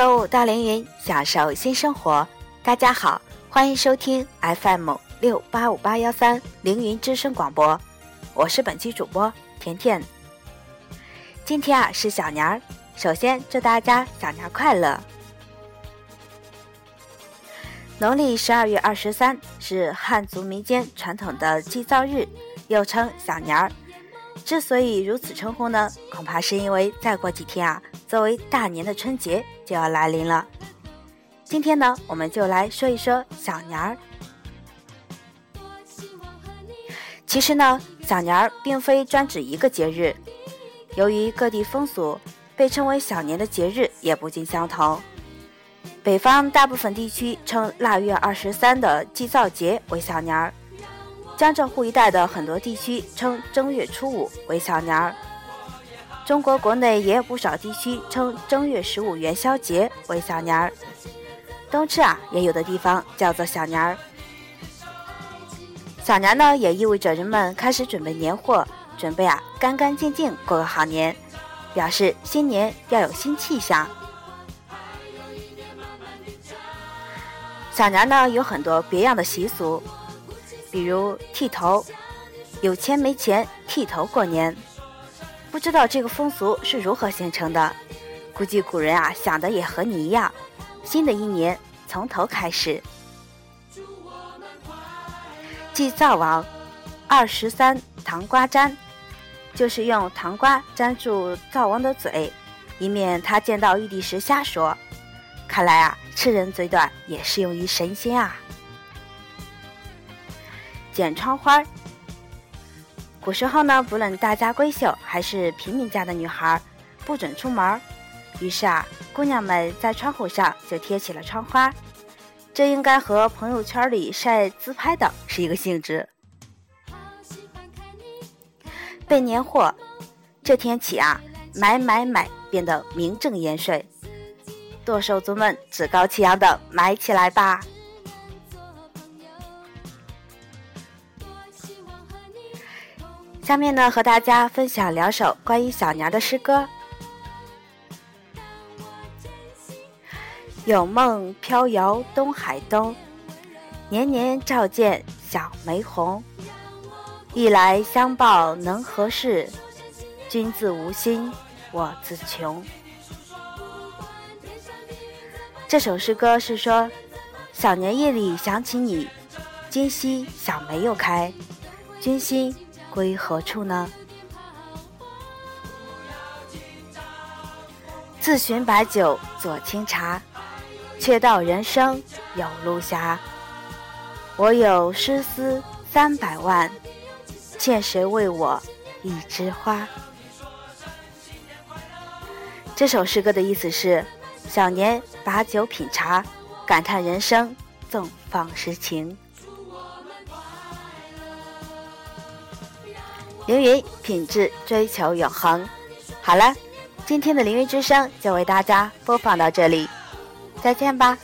购物到凌云，享受新生活。大家好，欢迎收听 FM 六八五八幺三凌云之声广播，我是本期主播甜甜。今天啊是小年儿，首先祝大家小年快乐。农历十二月二十三是汉族民间传统的祭灶日，又称小年儿。之所以如此称呼呢，恐怕是因为再过几天啊，作为大年的春节就要来临了。今天呢，我们就来说一说小年儿。其实呢，小年儿并非专指一个节日，由于各地风俗，被称为小年的节日也不尽相同。北方大部分地区称腊月二十三的祭灶节为小年儿。江浙沪一带的很多地区称正月初五为小年儿，中国国内也有不少地区称正月十五元宵节为小年儿。冬至啊，也有的地方叫做小年儿。小年呢，也意味着人们开始准备年货，准备啊干干净净过个好年，表示新年要有新气象。小年呢，有很多别样的习俗。比如剃头，有钱没钱剃头过年，不知道这个风俗是如何形成的。估计古人啊想的也和你一样，新的一年从头开始。祭灶王，二十三糖瓜粘，就是用糖瓜粘住灶王的嘴，以免他见到玉帝时瞎说。看来啊，吃人嘴短也适用于神仙啊。剪窗花古时候呢，不论大家闺秀还是平民家的女孩，不准出门于是啊，姑娘们在窗户上就贴起了窗花。这应该和朋友圈里晒自拍的是一个性质。备年货，这天起啊，买买买变得名正言顺，剁手族们趾高气扬的买起来吧。下面呢，和大家分享两首关于小年的诗歌。有梦飘摇东海东，年年照见小梅红。一来相报能何事？君自无心，我自穷。这首诗歌是说，小年夜里想起你，今夕小梅又开，君心。归何处呢？自寻白酒佐清茶，却道人生有路狭。我有诗思三百万，欠谁为我一枝花？这首诗歌的意思是：小年把酒品茶，感叹人生，纵放诗情。凌云品质追求永恒。好了，今天的凌云之声就为大家播放到这里，再见吧。